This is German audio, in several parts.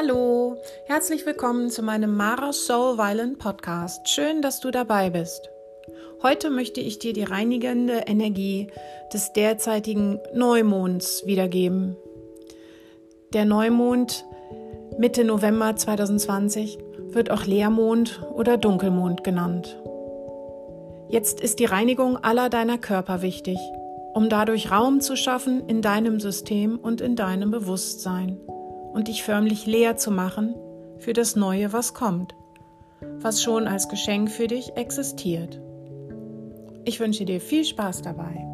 Hallo, herzlich willkommen zu meinem Mara Soul Violent Podcast. Schön, dass du dabei bist. Heute möchte ich dir die reinigende Energie des derzeitigen Neumonds wiedergeben. Der Neumond Mitte November 2020 wird auch Leermond oder Dunkelmond genannt. Jetzt ist die Reinigung aller deiner Körper wichtig, um dadurch Raum zu schaffen in deinem System und in deinem Bewusstsein und dich förmlich leer zu machen für das Neue, was kommt, was schon als Geschenk für dich existiert. Ich wünsche dir viel Spaß dabei.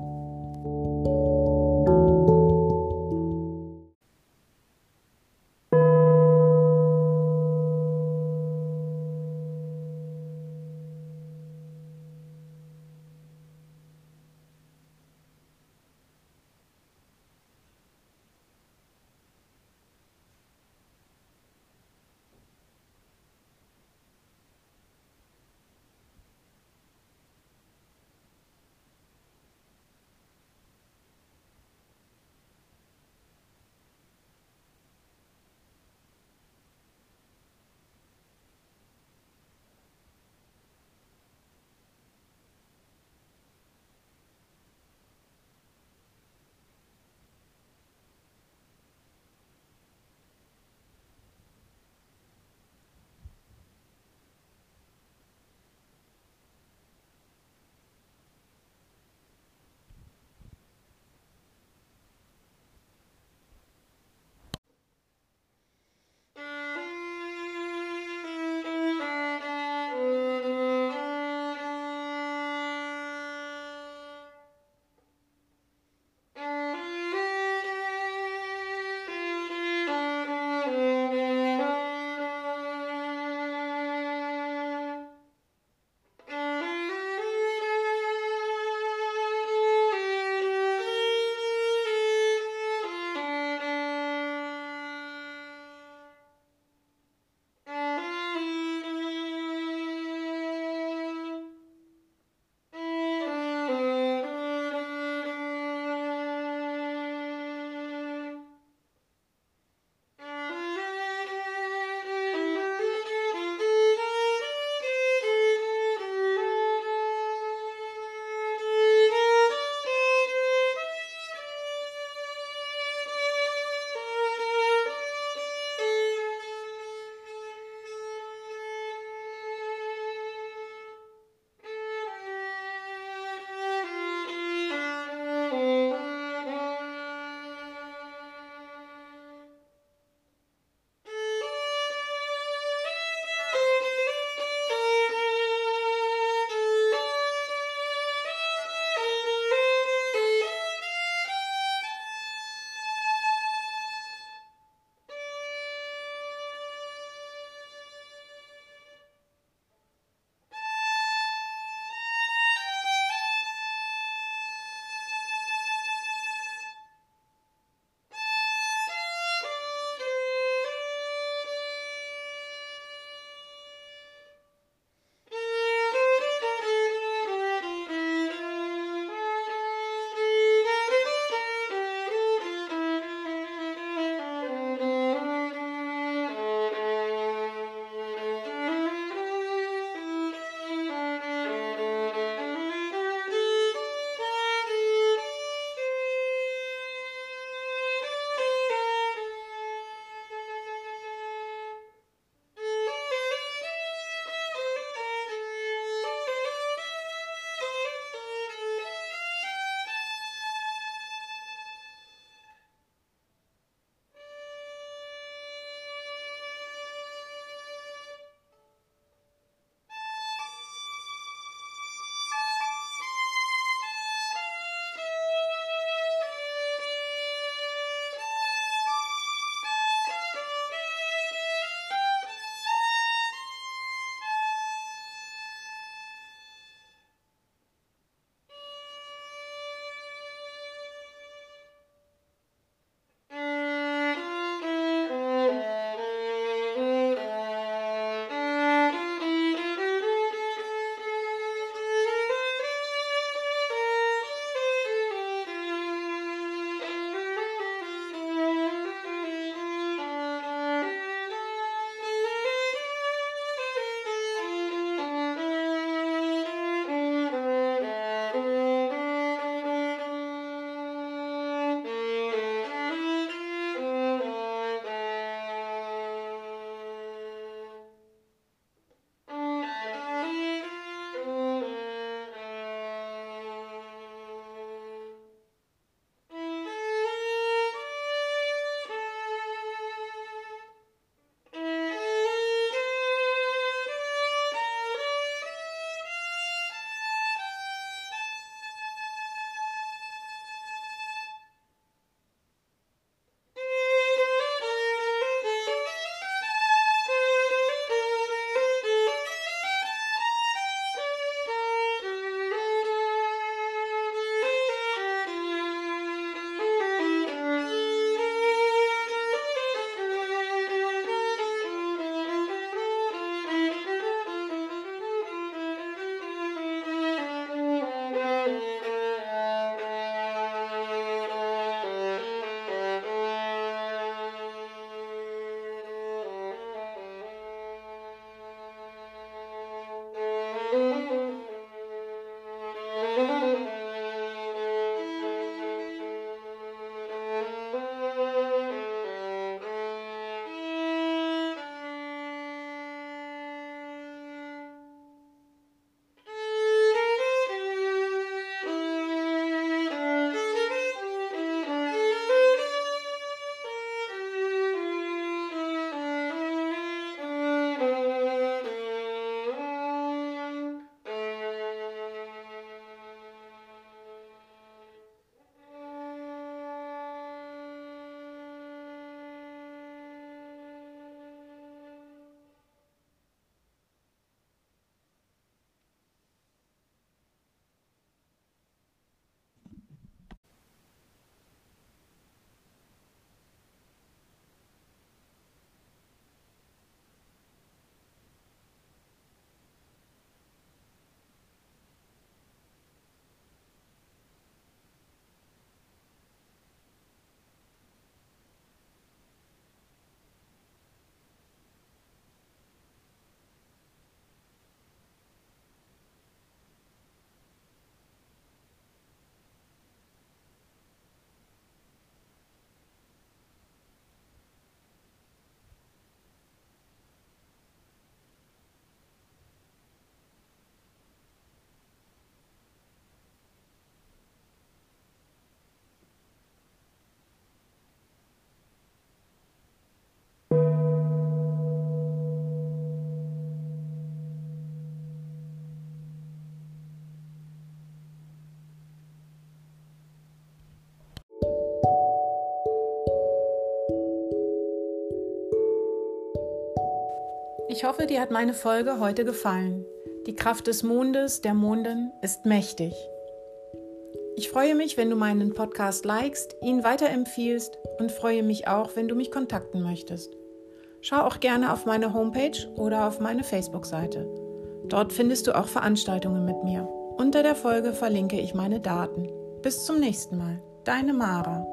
Ich hoffe, dir hat meine Folge heute gefallen. Die Kraft des Mondes, der Mondin, ist mächtig. Ich freue mich, wenn du meinen Podcast likest, ihn weiterempfiehlst und freue mich auch, wenn du mich kontakten möchtest. Schau auch gerne auf meine Homepage oder auf meine Facebook-Seite. Dort findest du auch Veranstaltungen mit mir. Unter der Folge verlinke ich meine Daten. Bis zum nächsten Mal. Deine Mara.